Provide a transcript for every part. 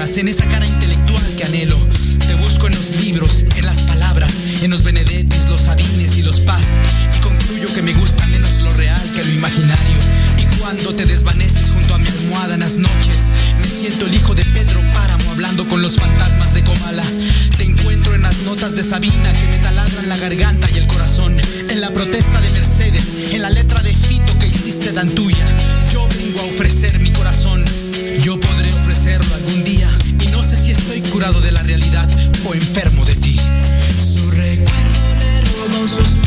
en esa cara intelectual que anhelo. Te busco en los libros, en las palabras, en los Benedettis, los Sabines y los Paz. Y concluyo que me gusta menos lo real que lo imaginario. Y cuando te desvaneces junto a mi almohada en las noches, me siento el hijo de Pedro Páramo hablando con los fantasmas de Comala. Te encuentro en las notas de Sabina que me taladran la garganta y el corazón. En la protesta de Mercedes, en la letra de Fito que hiciste tan tuya. Yo vengo a ofrecer mi corazón. Yo podré ofrecerlo algún curado de la realidad o enfermo de ti. Su recuerdo le roba un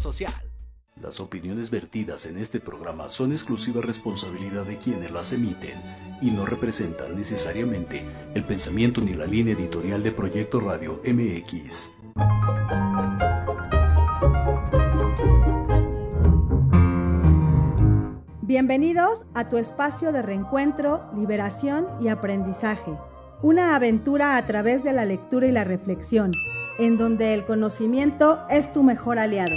social. Las opiniones vertidas en este programa son exclusiva responsabilidad de quienes las emiten y no representan necesariamente el pensamiento ni la línea editorial de Proyecto Radio MX. Bienvenidos a tu espacio de reencuentro, liberación y aprendizaje. Una aventura a través de la lectura y la reflexión, en donde el conocimiento es tu mejor aliado.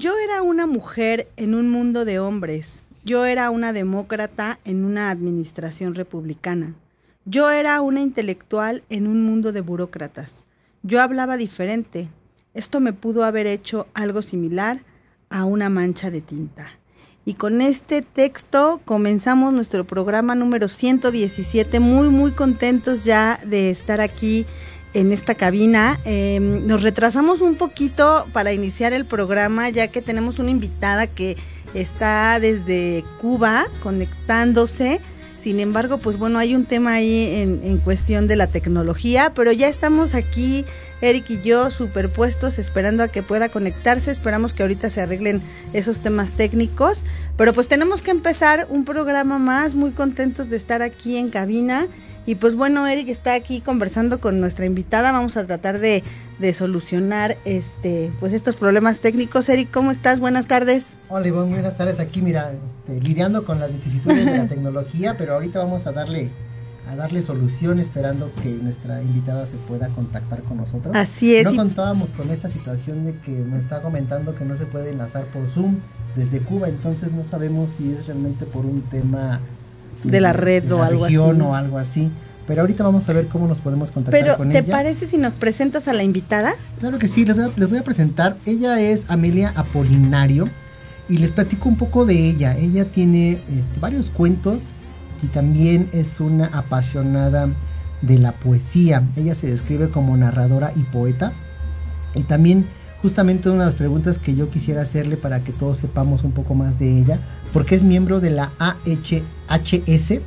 Yo era una mujer en un mundo de hombres. Yo era una demócrata en una administración republicana. Yo era una intelectual en un mundo de burócratas. Yo hablaba diferente. Esto me pudo haber hecho algo similar a una mancha de tinta. Y con este texto comenzamos nuestro programa número 117, muy muy contentos ya de estar aquí en esta cabina. Eh, nos retrasamos un poquito para iniciar el programa ya que tenemos una invitada que está desde Cuba conectándose. Sin embargo, pues bueno, hay un tema ahí en, en cuestión de la tecnología, pero ya estamos aquí, Eric y yo, superpuestos, esperando a que pueda conectarse. Esperamos que ahorita se arreglen esos temas técnicos. Pero pues tenemos que empezar un programa más, muy contentos de estar aquí en cabina. Y pues bueno, Eric está aquí conversando con nuestra invitada. Vamos a tratar de, de, solucionar este, pues estos problemas técnicos. Eric, ¿cómo estás? Buenas tardes. Hola Ivonne, buenas tardes. Aquí, mira, este, lidiando con las vicisitudes de la tecnología, pero ahorita vamos a darle a darle solución esperando que nuestra invitada se pueda contactar con nosotros. Así es. No contábamos con esta situación de que me está comentando que no se puede enlazar por Zoom desde Cuba, entonces no sabemos si es realmente por un tema de la red de o algo región así. o algo así. Pero ahorita vamos a ver cómo nos podemos contactar Pero, con ¿te ella. parece si nos presentas a la invitada? Claro que sí, les voy, a, les voy a presentar. Ella es Amelia Apolinario y les platico un poco de ella. Ella tiene este, varios cuentos y también es una apasionada de la poesía. Ella se describe como narradora y poeta. Y también justamente una de las preguntas que yo quisiera hacerle para que todos sepamos un poco más de ella, porque es miembro de la AHS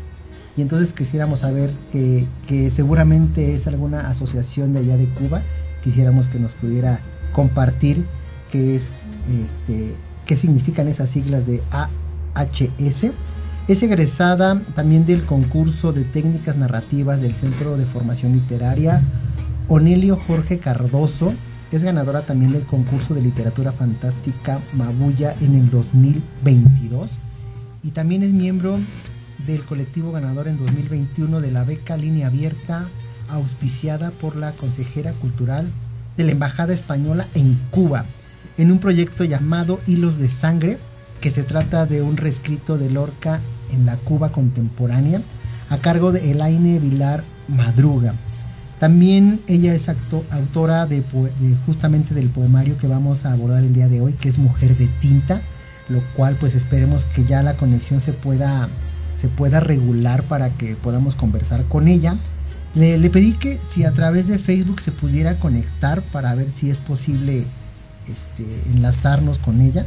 y entonces quisiéramos saber que, seguramente es alguna asociación de allá de Cuba, quisiéramos que nos pudiera compartir qué es este qué significan esas siglas de AHS. Es egresada también del concurso de técnicas narrativas del Centro de Formación Literaria Onelio Jorge Cardoso. Es ganadora también del concurso de literatura fantástica Mabuya en el 2022 y también es miembro del colectivo ganador en 2021 de la beca línea abierta auspiciada por la consejera cultural de la Embajada Española en Cuba, en un proyecto llamado Hilos de Sangre, que se trata de un reescrito de Lorca en la Cuba contemporánea, a cargo de Elaine Vilar Madruga. También ella es acto, autora de, justamente del poemario que vamos a abordar el día de hoy, que es Mujer de Tinta, lo cual pues esperemos que ya la conexión se pueda se pueda regular para que podamos conversar con ella. Le, le, pedí que si a través de Facebook se pudiera conectar para ver si es posible este, enlazarnos con ella.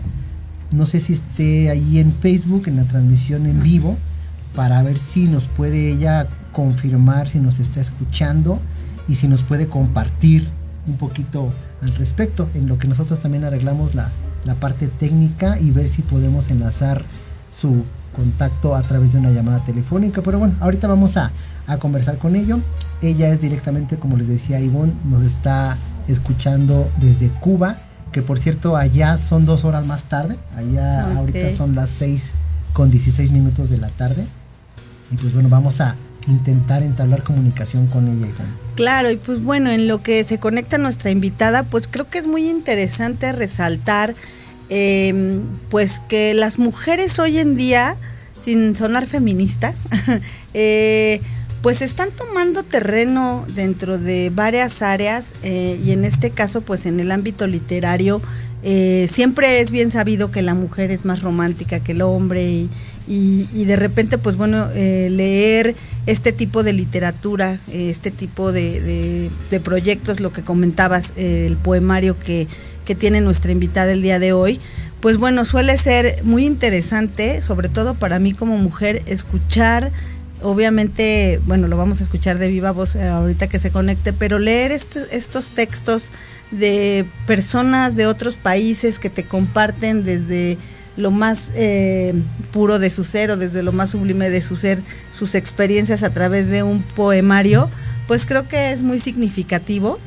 No sé si esté ahí en Facebook, en la transmisión en vivo, para ver si nos puede ella confirmar si nos está escuchando y si nos puede compartir un poquito al respecto, en lo que nosotros también arreglamos la, la parte técnica y ver si podemos enlazar su contacto a través de una llamada telefónica. Pero bueno, ahorita vamos a, a conversar con ello. Ella es directamente, como les decía Ivonne, nos está escuchando desde Cuba, que por cierto allá son dos horas más tarde. Allá okay. ahorita son las 6 con 16 minutos de la tarde. Y pues bueno, vamos a intentar entablar comunicación con ella. Claro, y pues bueno, en lo que se conecta nuestra invitada, pues creo que es muy interesante resaltar eh, pues que las mujeres hoy en día, sin sonar feminista, eh, pues están tomando terreno dentro de varias áreas eh, y en este caso pues en el ámbito literario eh, siempre es bien sabido que la mujer es más romántica que el hombre y, de repente pues bueno leer este tipo de literatura, este tipo de, proyectos, lo que comentabas, el poemario que, que tiene nuestra invitada el día de hoy, pues bueno, suele ser muy interesante, sobre todo para mí como mujer, escuchar obviamente, bueno, lo vamos a escuchar de viva voz eh, ahorita que se conecte, pero leer estos textos de personas de otros países que te comparten desde lo más eh, puro de su ser o desde lo más sublime de su ser, sus experiencias a través de un poemario, pues creo que es muy significativo.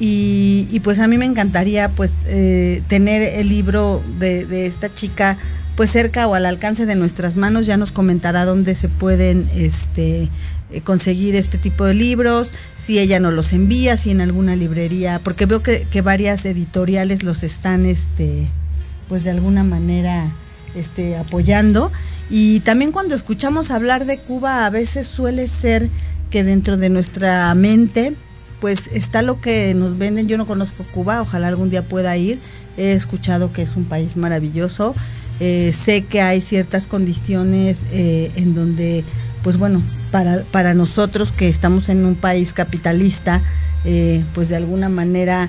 Y, pues a mí me encantaría pues eh, tener el libro de, esta chica pues cerca o al alcance de nuestras manos. Ya nos comentará dónde se pueden este, eh, conseguir este tipo de libros, si ella nos los envía, si en alguna librería, porque veo que, varias editoriales los están, este, pues de alguna manera, este, apoyando. Y también cuando escuchamos hablar de Cuba, a veces suele ser que dentro de nuestra mente, pues está lo que nos venden. Yo no conozco Cuba, ojalá algún día pueda ir. He escuchado que es un país maravilloso eh, sé que hay ciertas condiciones eh, en donde, pues bueno, para, para nosotros que estamos en un país capitalista, eh, pues de alguna manera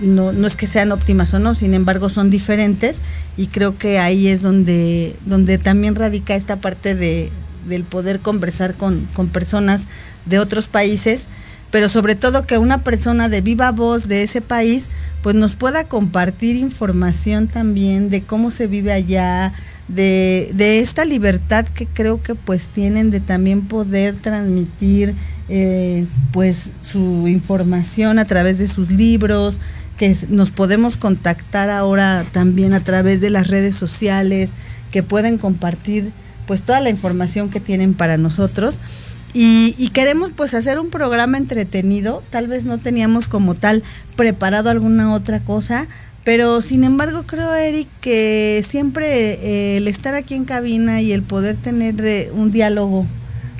no, no, es que sean óptimas o no, sin embargo son diferentes y creo que ahí es donde, donde también radica esta parte de, del poder conversar con, con personas de otros países, pero sobre todo que una persona de viva voz de ese país pues nos pueda compartir información también de cómo se vive allá, de, esta libertad que creo que pues tienen de también poder transmitir eh, pues su información a través de sus libros, que nos podemos contactar ahora también a través de las redes sociales, que pueden compartir pues toda la información que tienen para nosotros. Y, queremos pues hacer un programa entretenido, tal vez no teníamos como tal preparado alguna otra cosa, pero sin embargo creo, Eric, que siempre eh, el estar aquí en cabina y el poder tener eh, un diálogo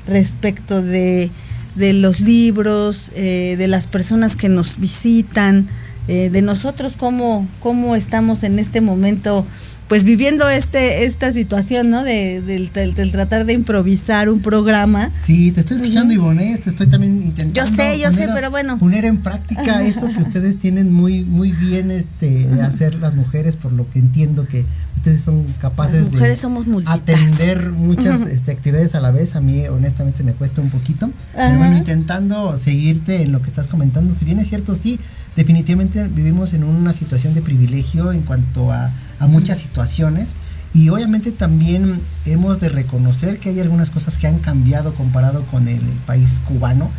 respecto de, los libros, eh, de las personas que nos visitan, de nosotros cómo, cómo estamos en este momento pues viviendo este esta situación, ¿no? De, del, tratar de improvisar un programa. Sí, te estoy escuchando, Ivonne, te estoy también intentando. Yo sé, yo sé, pero bueno. Poner en práctica eso que ustedes tienen muy muy bien este de hacer las mujeres, por lo que entiendo que ustedes son capaces las mujeres somos atender muchas este, actividades a la vez. A mí, honestamente, me cuesta un poquito. Pero bueno, intentando seguirte en lo que estás comentando, si bien es cierto, sí, definitivamente vivimos en una situación de privilegio en cuanto a a muchas situaciones. Y obviamente también hemos de reconocer que hay algunas cosas que han cambiado comparado con el país cubano.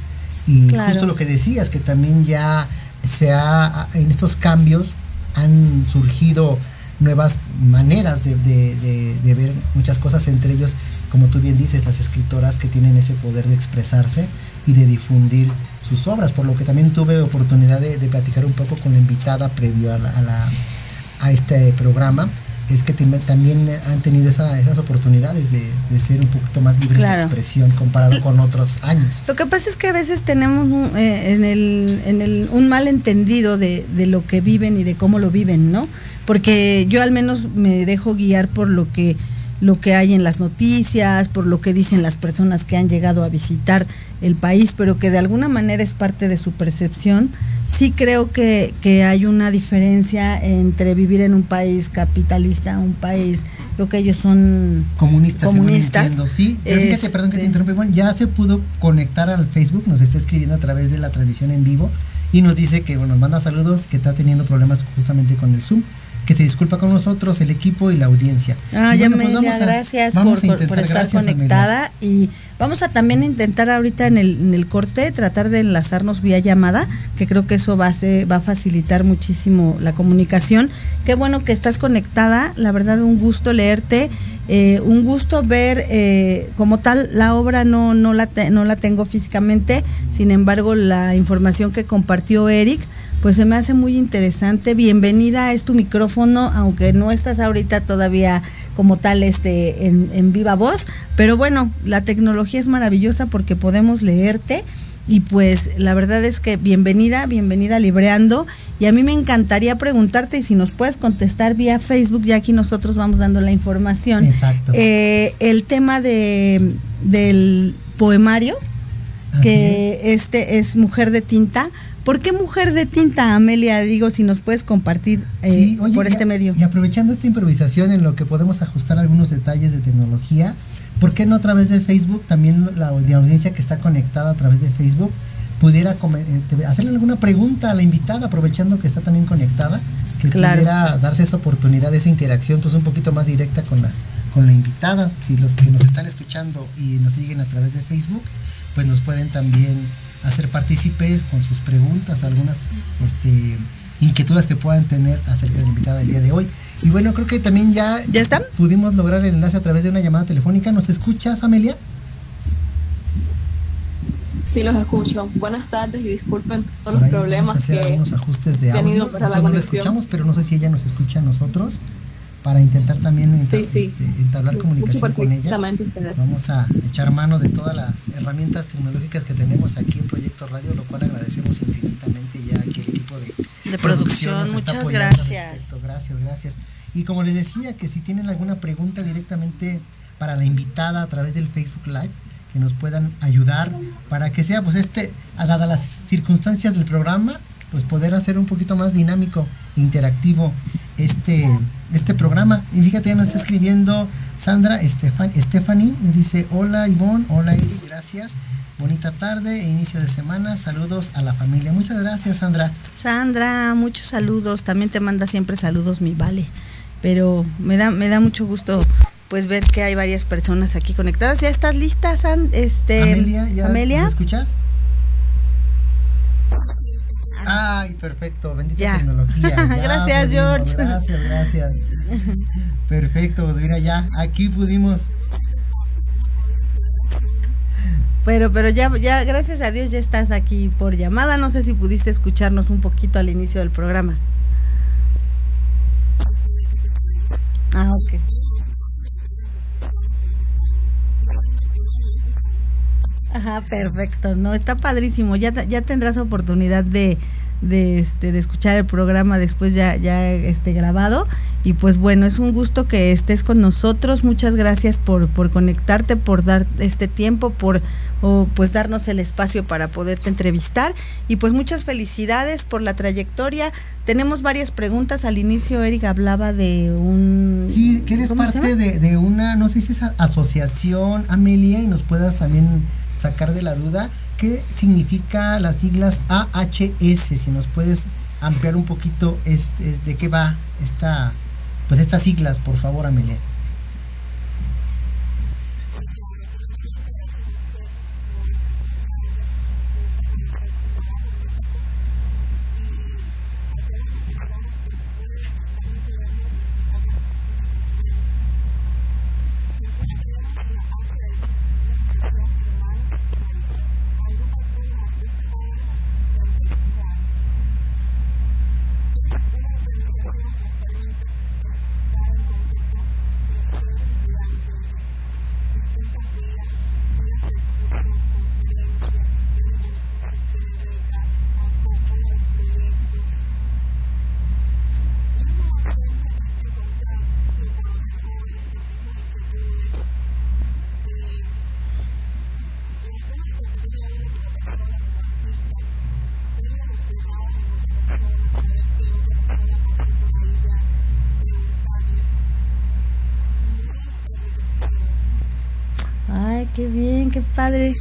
Y justo lo que decías que también ya se ha en estos cambios han surgido nuevas maneras de, de, ver muchas cosas, entre ellos, como tú bien dices, las escritoras que tienen ese poder de expresarse y de difundir sus obras, por lo que también tuve oportunidad de, platicar un poco con la invitada previo a la a este programa es que también han tenido esas oportunidades de, ser un poquito más libres de expresión comparado con otros años. Lo que pasa es que a veces tenemos un, eh, en el, en el, un malentendido de, de lo que viven y de cómo lo viven, ¿no? Porque yo al menos me dejo guiar por lo que lo que hay en las noticias, por lo que dicen las personas que han llegado a visitar el país, pero que de alguna manera es parte de su percepción. Sí creo que, que hay una diferencia entre vivir en un país capitalista, un país, lo que ellos son comunistas. Comunistas. sí, pero fíjate, perdón que te este interrumpa, ya se pudo conectar al Facebook, nos está escribiendo a través de la transmisión en vivo y nos dice que bueno, nos manda saludos, que está teniendo problemas justamente con el Zoom que se disculpa con nosotros, el equipo y la audiencia. Ah, ya me pues gracias por, estar conectada y vamos a también intentar ahorita en el, en el corte tratar de enlazarnos vía llamada, que creo que eso va a, va a facilitar muchísimo la comunicación. Qué bueno que estás conectada, la verdad un gusto leerte. Eh, un gusto ver eh, como tal la obra no no la no la tengo físicamente sin embargo la información que compartió Eric pues se me hace muy interesante. Bienvenida, es tu micrófono, aunque no estás ahorita todavía como tal este en, en viva voz. Pero bueno, la tecnología es maravillosa porque podemos leerte y pues la verdad es que bienvenida, bienvenida Libreando. Y a mí me encantaría preguntarte y si nos puedes contestar vía Facebook, ya aquí nosotros vamos dando la información. Exacto. Eh, el tema de, del poemario, Así que este es Mujer de Tinta. ¿Por qué Mujer de Tinta, Amelia? Digo, si nos puedes compartir eh, Sí, oye, por este medio. Y aprovechando esta improvisación en lo que podemos ajustar algunos detalles de tecnología, ¿por qué no a través de Facebook, también la, la audiencia que está conectada a través de Facebook, pudiera eh, hacerle alguna pregunta a la invitada, aprovechando que está también conectada, que Claro. pudiera darse esa oportunidad, esa interacción, pues un poquito más directa con la, con la invitada? Si los que nos están escuchando y nos siguen a través de Facebook, pues nos pueden también hacer partícipes con sus preguntas, algunas este, inquietudes que puedan tener acerca de la invitada del día de hoy. Y bueno, creo que también ya, ¿Ya están? pudimos lograr el enlace a través de una llamada telefónica. ¿Nos escuchas, Amelia? Sí, los escucho. Buenas tardes y disculpen todos Por los problemas vamos a hacer que algunos ajustes de audio. para la Nosotros no la conexión. escuchamos, pero no sé si ella nos escucha a nosotros para intentar también enta- Sí, sí. este, entablar Escucho comunicación con ella. Vamos a echar mano de todas las herramientas tecnológicas que tenemos aquí en Proyecto Radio, lo cual agradecemos infinitamente ya aquí el equipo de, De producción. nos está Muchas apoyando al gracias. respecto. Gracias, gracias. Y como les decía, que si tienen alguna pregunta directamente para la invitada a través del Facebook Live, que nos puedan ayudar para que sea, pues este, a dadas las circunstancias del programa, pues poder hacer un poquito más dinámico e interactivo este, este programa. Y fíjate, ya nos está escribiendo Sandra Estefan, Stephanie, dice, hola Ivonne, hola Eri, gracias. Bonita tarde e inicio de semana. Saludos a la familia. Muchas gracias, Sandra. Sandra, muchos saludos. También te manda siempre saludos, mi vale. Pero me da, me da mucho gusto pues ver que hay varias personas aquí conectadas. ¿Ya estás lista, San? Este, Amelia, ¿ya Amelia? ¿me escuchas? Ay, perfecto, bendita Ya. tecnología. ya Gracias, pudimos, George. Gracias, gracias. Perfecto, pues mira, ya aquí pudimos. Pero, pero ya, ya, gracias a Dios ya estás aquí por llamada. No sé si pudiste escucharnos un poquito al inicio del programa. Ah, ok. Ajá, perfecto. No, está padrísimo. Ya, ya tendrás oportunidad de, de, este, de escuchar el programa después ya, ya este, grabado. Y pues bueno, es un gusto que estés con nosotros. Muchas gracias por, por conectarte, por dar este tiempo, por o, pues darnos el espacio para poderte entrevistar. Y pues muchas felicidades por la trayectoria. Tenemos varias preguntas. Al inicio Eric hablaba de un... Sí, que eres ¿cómo se parte de, de una, no sé si es asociación, Amelia, y nos puedas también sacar de la duda qué significa las siglas AHS, si nos puedes ampliar un poquito este, de qué va esta, pues estas siglas, por favor, Amelia. Padre.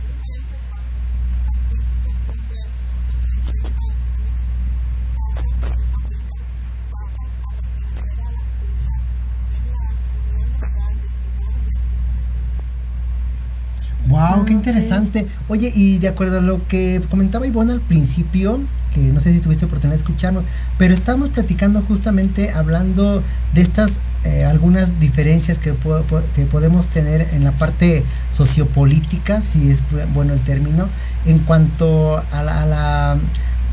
Wow, qué interesante. Oye, y de acuerdo a lo que comentaba Ivonne al principio, no sé si tuviste oportunidad de escucharnos, pero estábamos platicando justamente hablando de estas eh, algunas diferencias que, que podemos tener en la parte sociopolítica, si es bu- bueno el término, en cuanto a la, a la,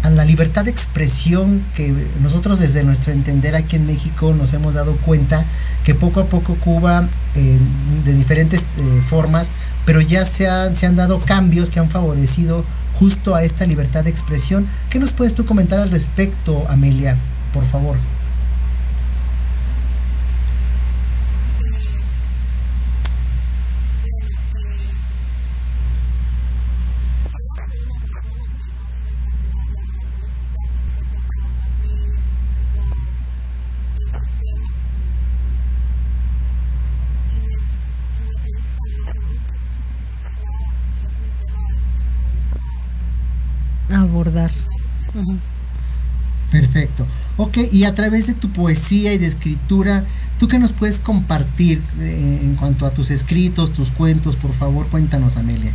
a la libertad de expresión que nosotros desde nuestro entender aquí en México nos hemos dado cuenta que poco a poco Cuba eh, de diferentes eh, formas, pero ya se han, se han dado cambios que han favorecido justo a esta libertad de expresión. ¿Qué nos puedes tú comentar al respecto, Amelia? Por favor. Perfecto. Ok, y a través de tu poesía y de escritura, ¿tú qué nos puedes compartir eh, en cuanto a tus escritos, tus cuentos? Por favor, cuéntanos, Amelia.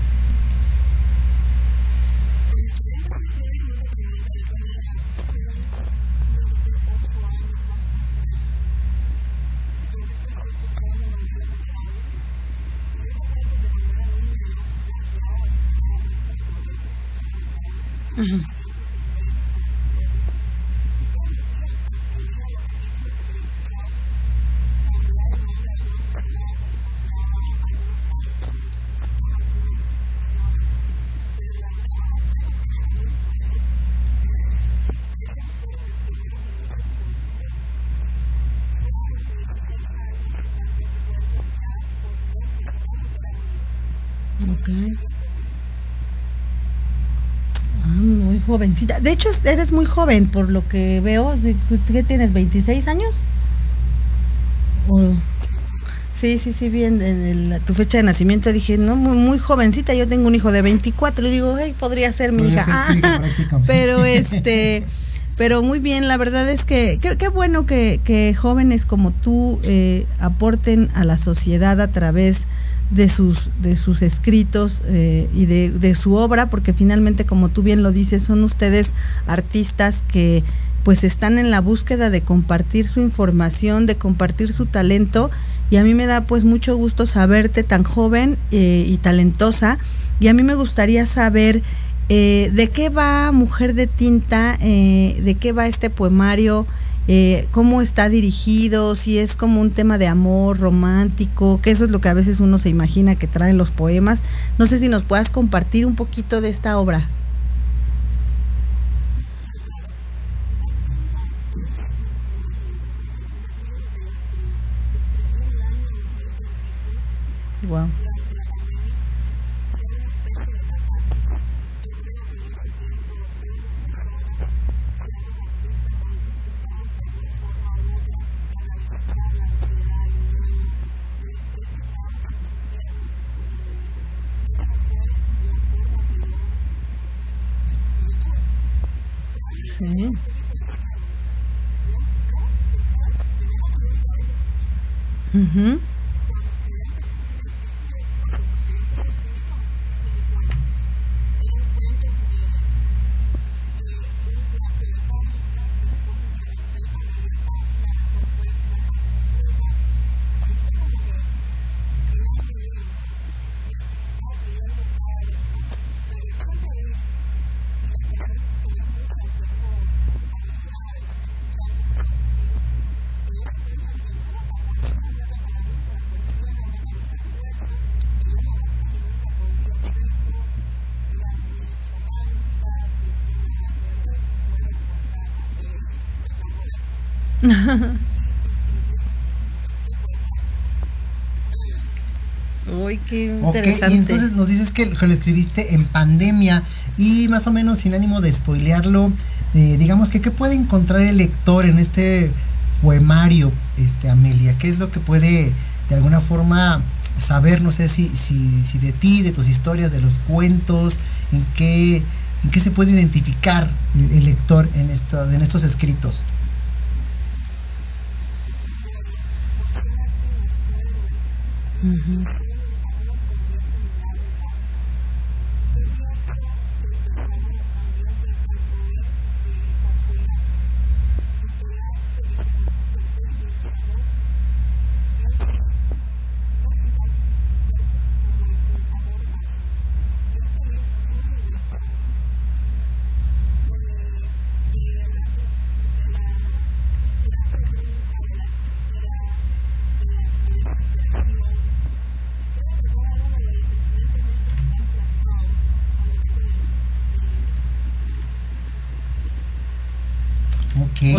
Jovencita. De hecho, eres muy joven, por lo que veo. ¿De- ¿Qué tienes? ¿26 años? O- Sí, sí, sí, bien. En el- tu fecha de nacimiento dije, no, muy, muy jovencita. Yo tengo un hijo de 24 y digo, hey, podría ser mi Podría hija. ser Ah, prácticamente. pero este, pero muy bien. La verdad es que qué, qué bueno que, que jóvenes como tú eh, aporten a la sociedad a través de sus de sus escritos eh, y de, de su obra, porque finalmente, como tú bien lo dices, son ustedes artistas que pues están en la búsqueda de compartir su información, de compartir su talento y a mí me da pues mucho gusto saberte tan joven eh, y talentosa y a mí me gustaría saber eh, de qué va Mujer de Tinta, de qué va este poemario, eh, cómo está dirigido, si es como un tema de amor romántico, que eso es lo que a veces uno se imagina que traen los poemas. No sé si nos puedas compartir un poquito de esta obra. Wow. Sí. Ujú. Interesante. y entonces nos dices que lo escribiste en pandemia y más o menos sin ánimo de spoilearlo, eh, digamos que qué puede encontrar el lector en este poemario, este Amelia, qué es lo que puede de alguna forma saber, no sé si, si, si de ti, de tus historias, de los cuentos, en qué, en qué se puede identificar el, el lector en, esto, en estos escritos.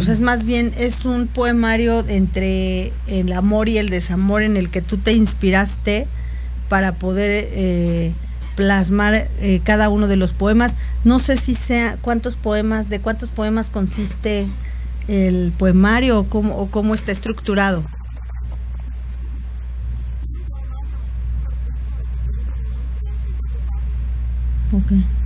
O sea, es más bien, es un poemario entre el amor y el desamor en el que tú te inspiraste para poder eh, plasmar eh, cada uno de los poemas. No sé si sea cuántos poemas, de cuántos poemas consiste el poemario o cómo, o cómo está estructurado. Ok.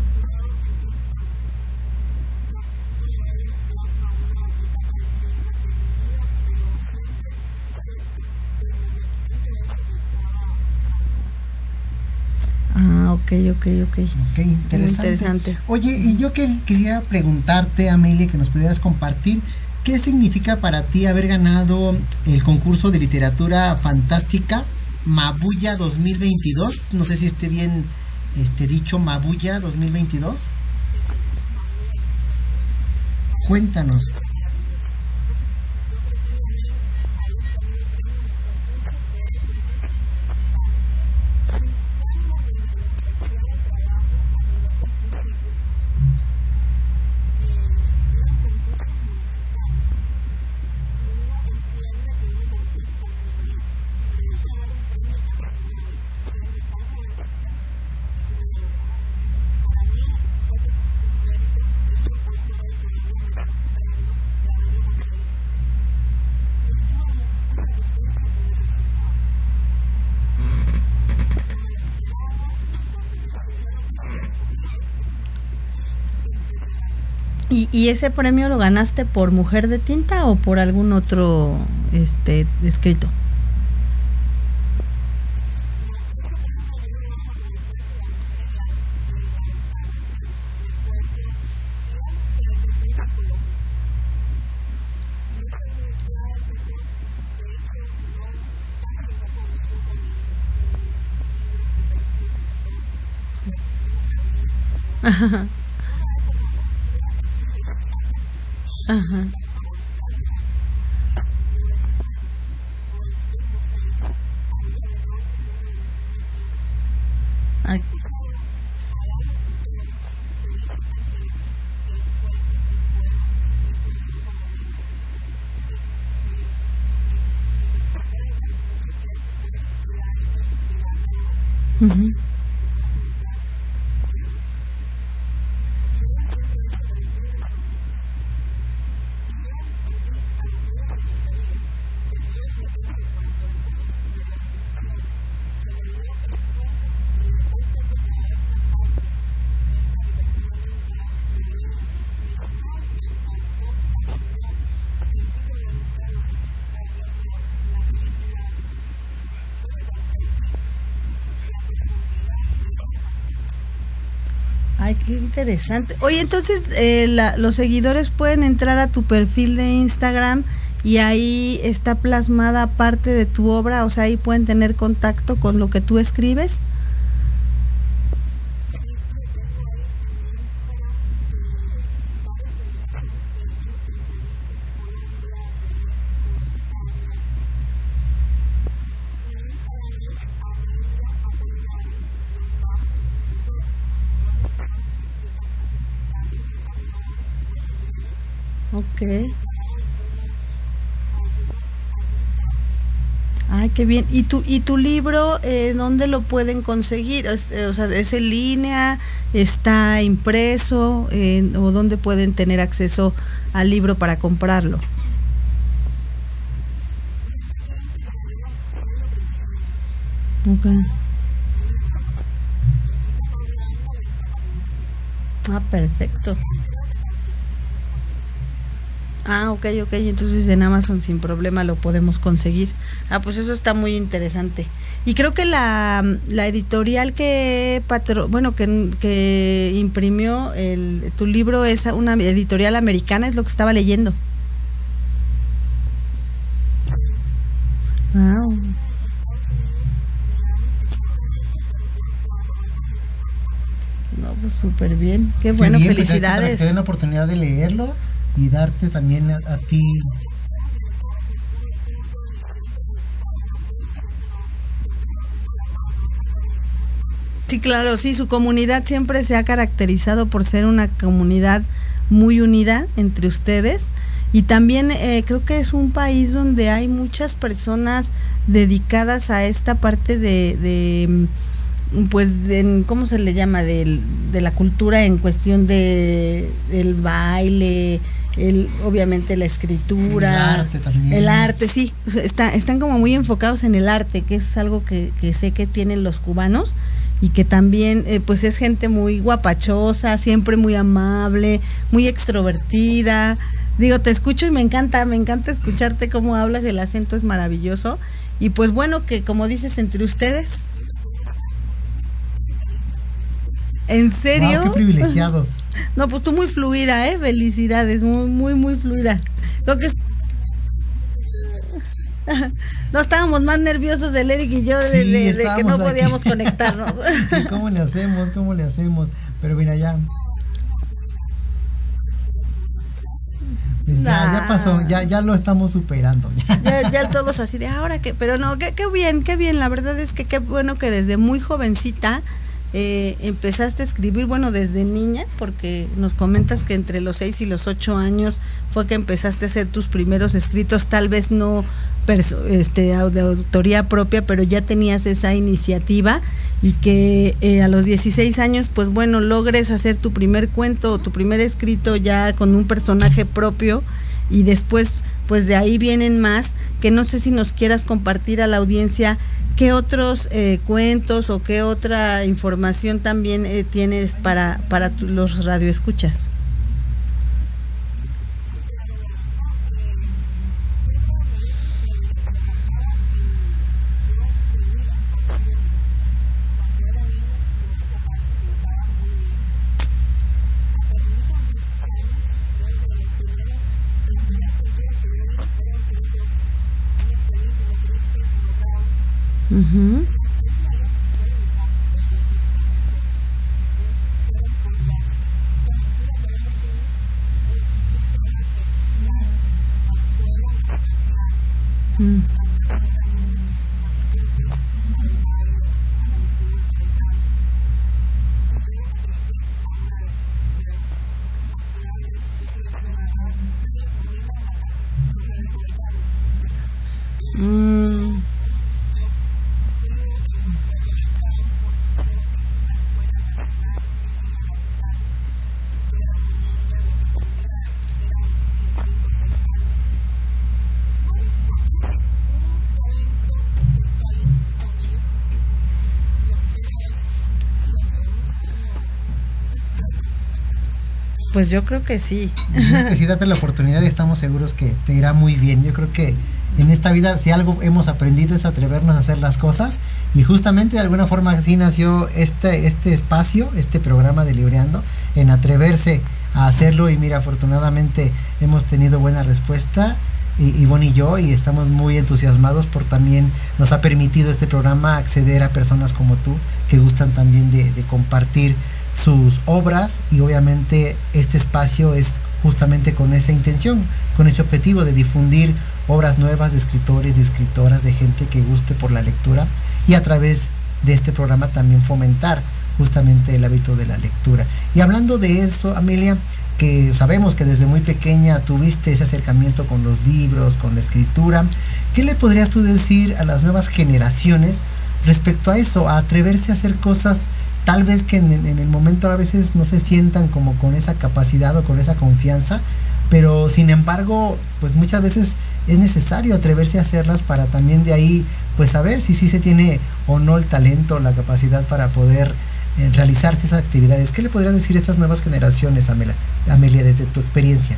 Ok, ok, ok. Ok, interesante. interesante. Oye, y yo que- quería preguntarte, Amelia, que nos pudieras compartir, ¿qué significa para ti haber ganado el concurso de literatura fantástica Mabuya 2022? No sé si esté bien este dicho Mabuya 2022. Cuéntanos. ¿Y, ese premio lo ganaste por Mujer de Tinta o por algún otro este escrito? Interesante. Oye, entonces eh, la- los seguidores pueden entrar a tu perfil de Instagram y ahí está plasmada parte de tu obra, o sea, ahí pueden tener contacto con lo que tú escribes. Ay, qué bien. ¿Y tu, y tu libro, eh, dónde lo pueden conseguir? Eh, o sea, ¿es en línea? ¿Está impreso? ¿O dónde pueden tener acceso al libro para comprarlo? Ok. Ah, perfecto. Ah, ok, ok, entonces en Amazon sin problema lo podemos conseguir. Ah, pues eso está muy interesante. Y creo que la, la editorial que patro, bueno, que, que imprimió el, tu libro es una editorial americana, es lo que estaba leyendo. Wow. No, pues súper bien. Qué bueno, bien, pues, para que felicidades. te den la oportunidad de leerlo y darte también a, a ti. Sí, claro, sí, su comunidad siempre se ha caracterizado por ser una comunidad muy unida entre ustedes. Y también eh, creo que es un país donde hay muchas personas dedicadas a esta parte de, de mm, pues de, cómo se le llama de, de la cultura en cuestión de el baile el obviamente la escritura El arte también. el arte sí o sea, está, están como muy enfocados en el arte que es algo que, que sé que tienen los cubanos y que también eh, pues es gente muy guapachosa siempre muy amable muy extrovertida digo te escucho y me encanta me encanta escucharte cómo hablas el acento es maravilloso y pues bueno que como dices entre ustedes ¿En serio? Wow, qué privilegiados. No, pues tú muy fluida, ¿eh? Felicidades, muy, muy, muy fluida. Lo que... No estábamos más nerviosos el Eric y yo de, Sí, de- de que no aquí. podíamos conectarnos. ¿Y ¿Cómo le hacemos? ¿Cómo le hacemos? Pero mira, ya. Pues ya, ya pasó, ya, ya lo estamos superando. ya. ya, ya todos así de ahora que, pero no, qué, qué bien, qué bien, la verdad es que qué bueno que desde muy jovencita eh, empezaste a escribir, bueno, desde niña, porque nos comentas que entre los 6 y los 8 años fue que empezaste a hacer tus primeros escritos, tal vez no este, de autoría propia, pero ya tenías esa iniciativa y que eh, a los 16 años, pues bueno, logres hacer tu primer cuento o tu primer escrito ya con un personaje propio y después pues de ahí vienen más que no sé si nos quieras compartir a la audiencia qué otros eh, cuentos o qué otra información también eh, tienes para para tu- los radioescuchas Mm-hmm. Pues yo creo que sí. Yo creo que si date la oportunidad y estamos seguros que te irá muy bien. Yo creo que en esta vida si algo hemos aprendido es atrevernos a hacer las cosas y justamente de alguna forma así nació este, este espacio, este programa de Libreando, en atreverse a hacerlo y mira, afortunadamente hemos tenido buena respuesta. Y Ivonne y yo, y estamos muy entusiasmados por también nos ha permitido este programa acceder a personas como tú que gustan también de, de compartir sus obras y obviamente este espacio es justamente con esa intención, con ese objetivo de difundir obras nuevas de escritores, de escritoras, de gente que guste por la lectura y a través de este programa también fomentar justamente el hábito de la lectura. Y hablando de eso, Amelia, que sabemos que desde muy pequeña tuviste ese acercamiento con los libros, con la escritura, ¿qué le podrías tú decir a las nuevas generaciones respecto a eso, a atreverse a hacer cosas tal vez que en, el momento a veces no se sientan como con esa capacidad o con esa confianza, pero sin embargo, pues muchas veces es necesario atreverse a hacerlas para también de ahí, pues saber si sí se tiene o no el talento, la capacidad para poder eh, realizarse esas actividades. ¿Qué le podrías decir a estas nuevas generaciones, Amelia, Amelia desde tu experiencia?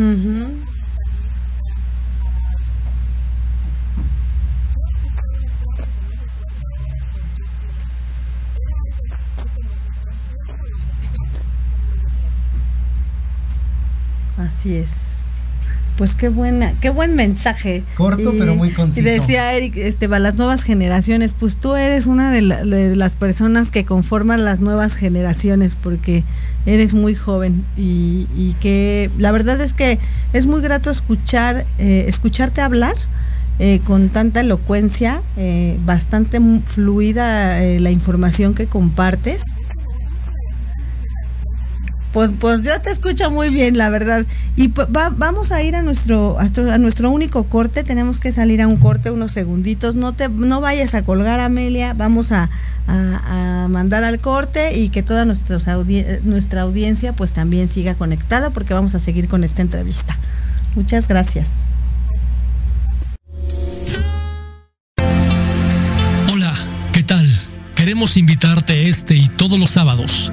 Ujú. Así es. pues qué buena, qué buen mensaje. Corto, pero muy conciso. Y decía Eric, este, para las nuevas generaciones, pues tú eres una de, las personas que conforman las nuevas generaciones, porque eres muy joven y, que la verdad es que es muy grato escuchar, eh, escucharte hablar. Eh, con tanta elocuencia, eh, bastante fluida la información que compartes pues, pues yo te escucho muy bien, la verdad. Y vamos a ir a nuestro, a nuestro único corte. Tenemos que salir a un corte unos segunditos. No te, no vayas a colgar, Amelia. Vamos a, mandar al corte y que toda nuestra, audiencia pues también siga conectada porque vamos a seguir con esta entrevista. Muchas gracias. Hola, ¿qué tal? Queremos invitarte este y todos los sábados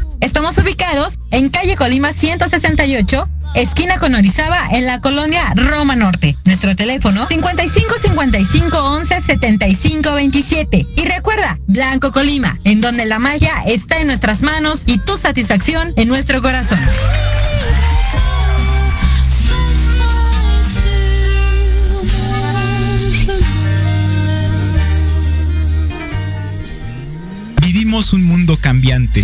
Estamos ubicados en calle Colima 168, esquina con Orizaba, en la colonia Roma Norte. Nuestro teléfono 55 55 11 75 27. Y recuerda, Blanco Colima, en donde la magia está en nuestras manos y tu satisfacción en nuestro corazón. un mundo cambiante.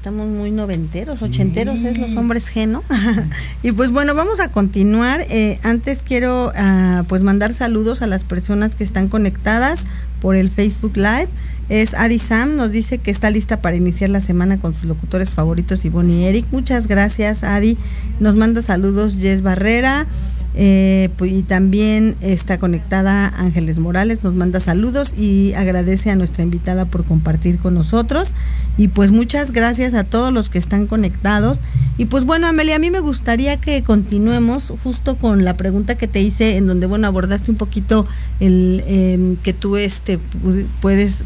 Estamos muy noventeros, ochenteros es los hombres G, ¿no? y pues bueno, vamos a continuar. Eh, antes quiero ah, pues mandar saludos a las personas que están conectadas por el Facebook Live. Es Adi Sam, nos dice que está lista para iniciar la semana con sus locutores favoritos, Ivonne y Eric. Muchas gracias, Adi. Nos manda saludos Jess Barrera. Eh, y también está conectada Ángeles Morales, nos manda saludos y agradece a nuestra invitada por compartir con nosotros. Y pues muchas gracias a todos los que están conectados. Y pues bueno, Amelia, a mí me gustaría que continuemos justo con la pregunta que te hice, en donde bueno abordaste un poquito el em, que tú este puedes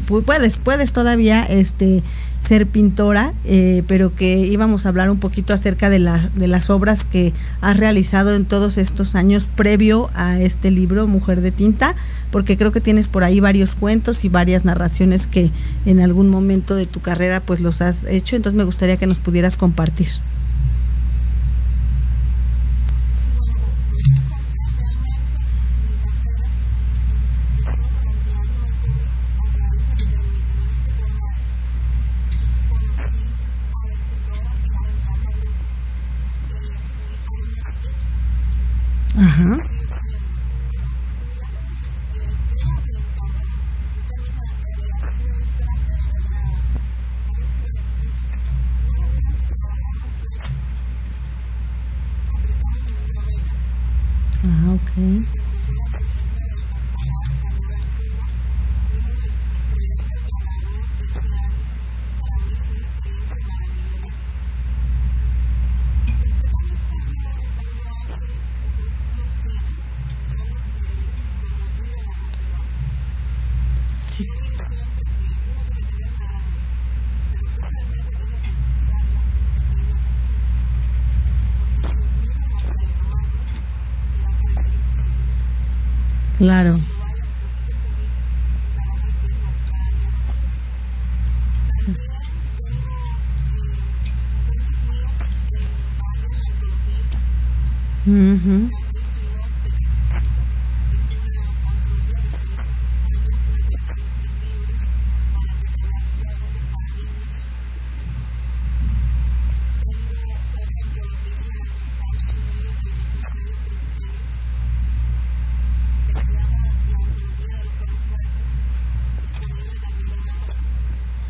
puedes todavía este ser pintora, eh, pero que íbamos a hablar un poquito acerca de, la, de las obras que has realizado en todos estos años previo a este libro, Mujer de Tinta, porque creo que tienes por ahí varios cuentos y varias narraciones que en algún momento de tu carrera pues los has hecho, entonces me gustaría que nos pudieras compartir. Ajá. Ah, ok. Sí. Claro.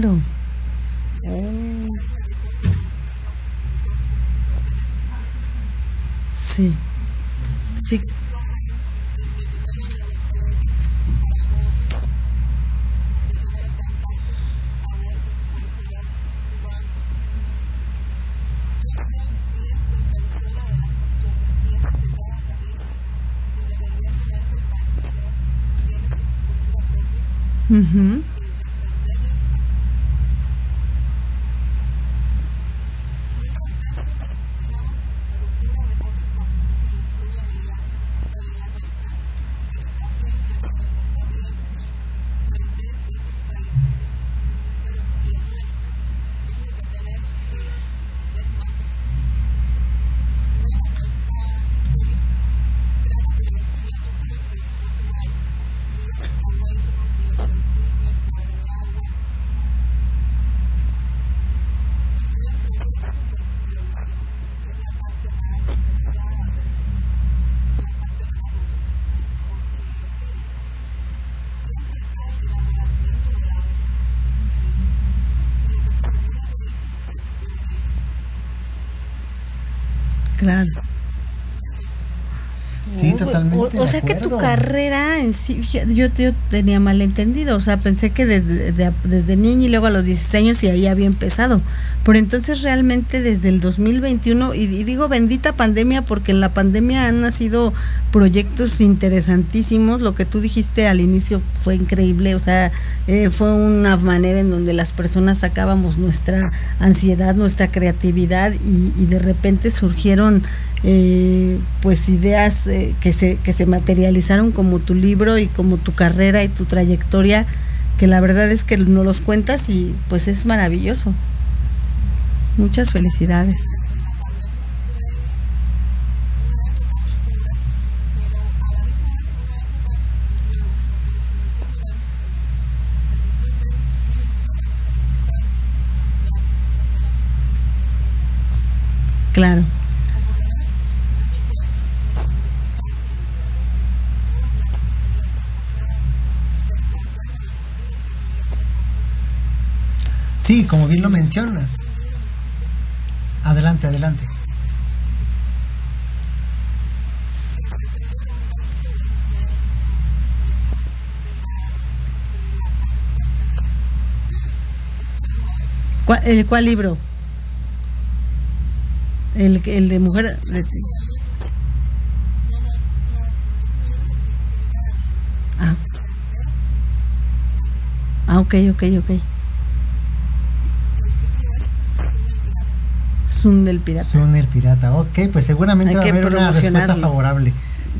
Claro. Claro. O, sea que tu carrera en sí, yo, yo tenía malentendido, o sea, pensé que desde, de- desde niña y luego a los 16 años y ahí había empezado. Pero entonces realmente desde el 2021, y, y digo bendita pandemia porque en la pandemia han nacido proyectos interesantísimos, lo que tú dijiste al inicio fue increíble, o sea, eh, fue una manera en donde las personas sacábamos nuestra ansiedad, nuestra creatividad y, y de repente surgieron eh, pues ideas eh, que, se, que se materializaron como tu libro y como tu carrera y tu trayectoria, que la verdad es que no los cuentas y pues es maravilloso. Muchas felicidades. Claro. Sí, como bien lo mencionas. Adelante, adelante. ¿Cuál, eh, cuál libro? El, el de mujer. de- ah. ah, ok, ok, ok. Zoom del pirata. Zoom del pirata, ok, pues seguramente va a haber una respuesta favorable.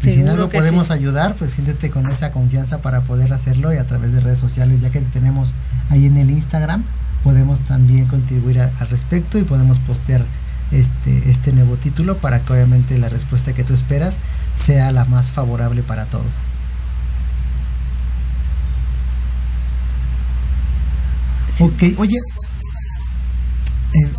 Y si no lo podemos ayudar, pues siéntete con esa confianza para poder hacerlo y a través de redes sociales, ya que tenemos ahí en el Instagram, podemos también contribuir al respecto y podemos postear este, este nuevo título para que obviamente la respuesta que tú esperas sea la más favorable para todos. Ok, oye, eh,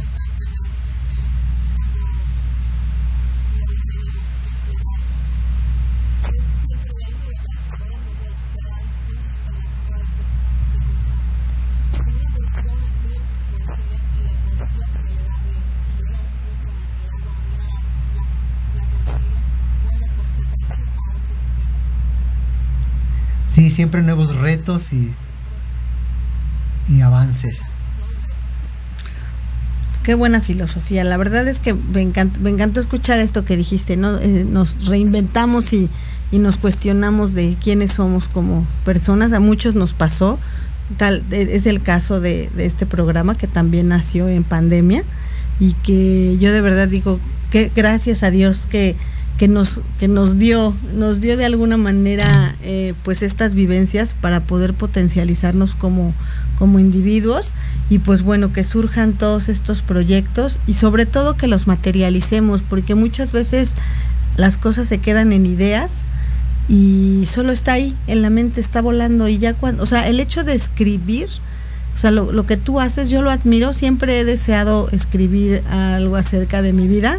siempre nuevos retos y, y avances. Qué buena filosofía. La verdad es que me encanta, me encantó escuchar esto que dijiste, ¿no? Eh, nos reinventamos y, y, nos cuestionamos de quiénes somos como personas. A muchos nos pasó. Tal, e, es el caso de, de este programa que también nació en pandemia y que yo de verdad digo que gracias a Dios que que nos, que nos dio, nos dio de alguna manera eh, pues estas vivencias para poder potencializarnos como, como individuos y pues bueno, que surjan todos estos proyectos y sobre todo que los materialicemos, porque muchas veces las cosas se quedan en ideas y solo está ahí, en la mente está volando y ya cuando, o sea, el hecho de escribir, o sea, lo, lo que tú haces, yo lo admiro, siempre he deseado escribir algo acerca de mi vida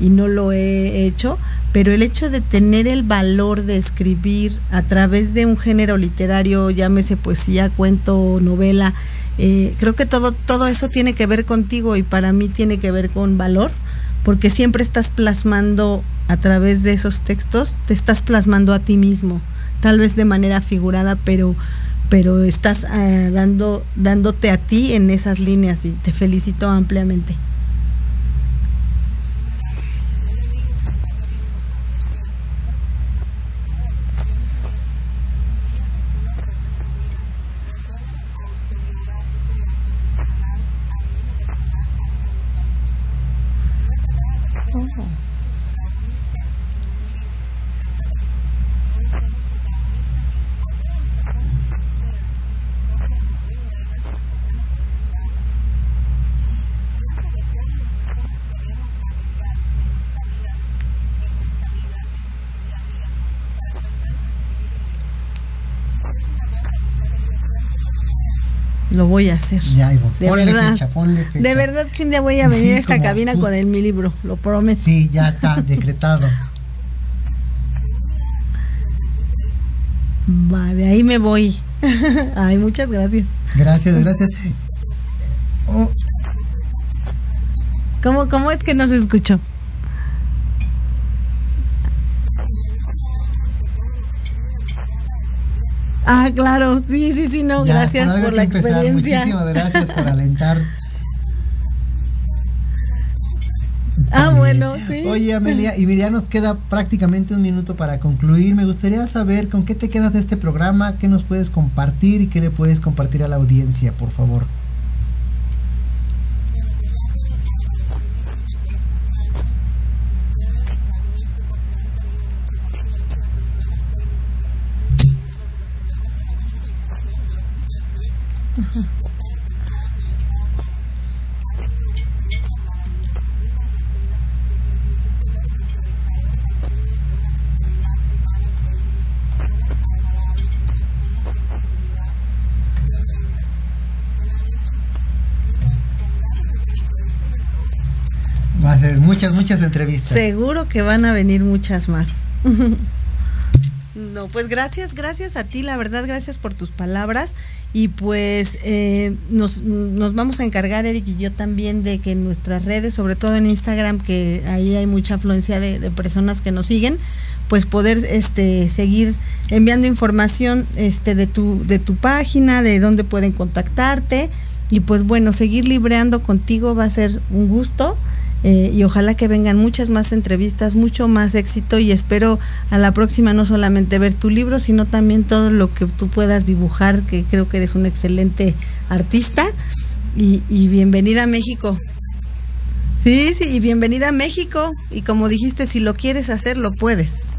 y no lo he hecho, pero el hecho de tener el valor de escribir a través de un género literario, llámese poesía, cuento, novela, eh, creo que todo, todo eso tiene que ver contigo y para mí tiene que ver con valor, porque siempre estás plasmando a través de esos textos, te estás plasmando a ti mismo, tal vez de manera figurada, pero pero estás uh, dando, dándote a ti en esas líneas y te felicito ampliamente. Lo voy a hacer. Ya, Ivo. De ponle verdad. fecha, ponle fecha. De verdad que un día voy a venir Sí, a esta cabina justo- con el, mi libro, lo prometo. Sí, ya está decretado. Va, de ahí me voy. Ay, muchas gracias. Gracias, gracias. Oh, ¿Cómo, cómo es que no se escuchó? Ah, claro, sí, sí, sí, no, ya, gracias por la experiencia. Muchísimas gracias por alentar. Ah, bueno, sí. Oye, Amelia, y ya nos queda prácticamente un minuto para concluir. Me gustaría saber con qué te quedas de este programa, qué nos puedes compartir y qué le puedes compartir a la audiencia, por favor. Seguro que van a venir muchas más. No, pues gracias, gracias a ti, la verdad, gracias por tus palabras. Y pues eh, nos, nos vamos a encargar, Eric y yo también, de que en nuestras redes, sobre todo en Instagram, que ahí hay mucha afluencia de, de personas que nos siguen, pues poder este seguir enviando información este de tu de tu página, de dónde pueden contactarte y pues bueno, seguir libreando contigo va a ser un gusto. Eh, y ojalá que vengan muchas más entrevistas, mucho más éxito y espero a la próxima no solamente ver tu libro, sino también todo lo que tú puedas dibujar, que creo que eres un excelente artista y, y bienvenida a México. Sí, sí, y bienvenida a México. Y como dijiste, si lo quieres hacer, lo puedes.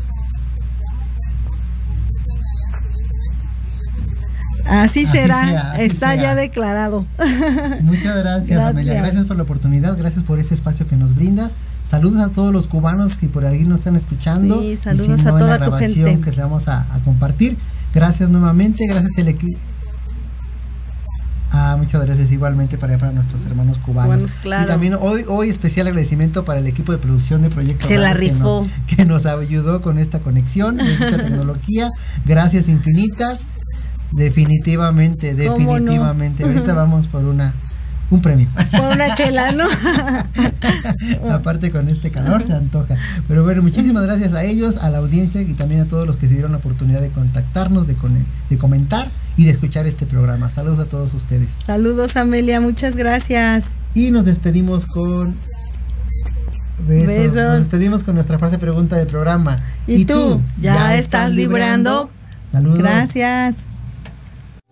Así, será, está ya declarado. Muchas gracias, Amelia. Gracias por la oportunidad, gracias por este espacio que nos brindas. Saludos a todos los cubanos que por ahí nos están escuchando. Sí, saludos a toda tu gente. que les vamos a, compartir. Gracias nuevamente, gracias al equipo. Ah, muchas gracias igualmente para, para nuestros hermanos cubanos. Y también hoy, hoy especial agradecimiento para el equipo de producción de Proyecto Se la rifó. Que nos, ayudó con esta conexión, esta tecnología. Gracias infinitas. Definitivamente, definitivamente. Ahorita vamos por una un premio. Por una chela, ¿no? Aparte con este calor se antoja. Pero bueno, muchísimas gracias a ellos, a la audiencia y también a todos los que se dieron la oportunidad de contactarnos, de, de comentar y de escuchar este programa. Saludos a todos ustedes. Saludos Amelia, muchas gracias. Y nos despedimos con besos. Nos despedimos con nuestra frase pregunta del programa. ¿Y, tú? ¿Ya, estás librando? Saludos.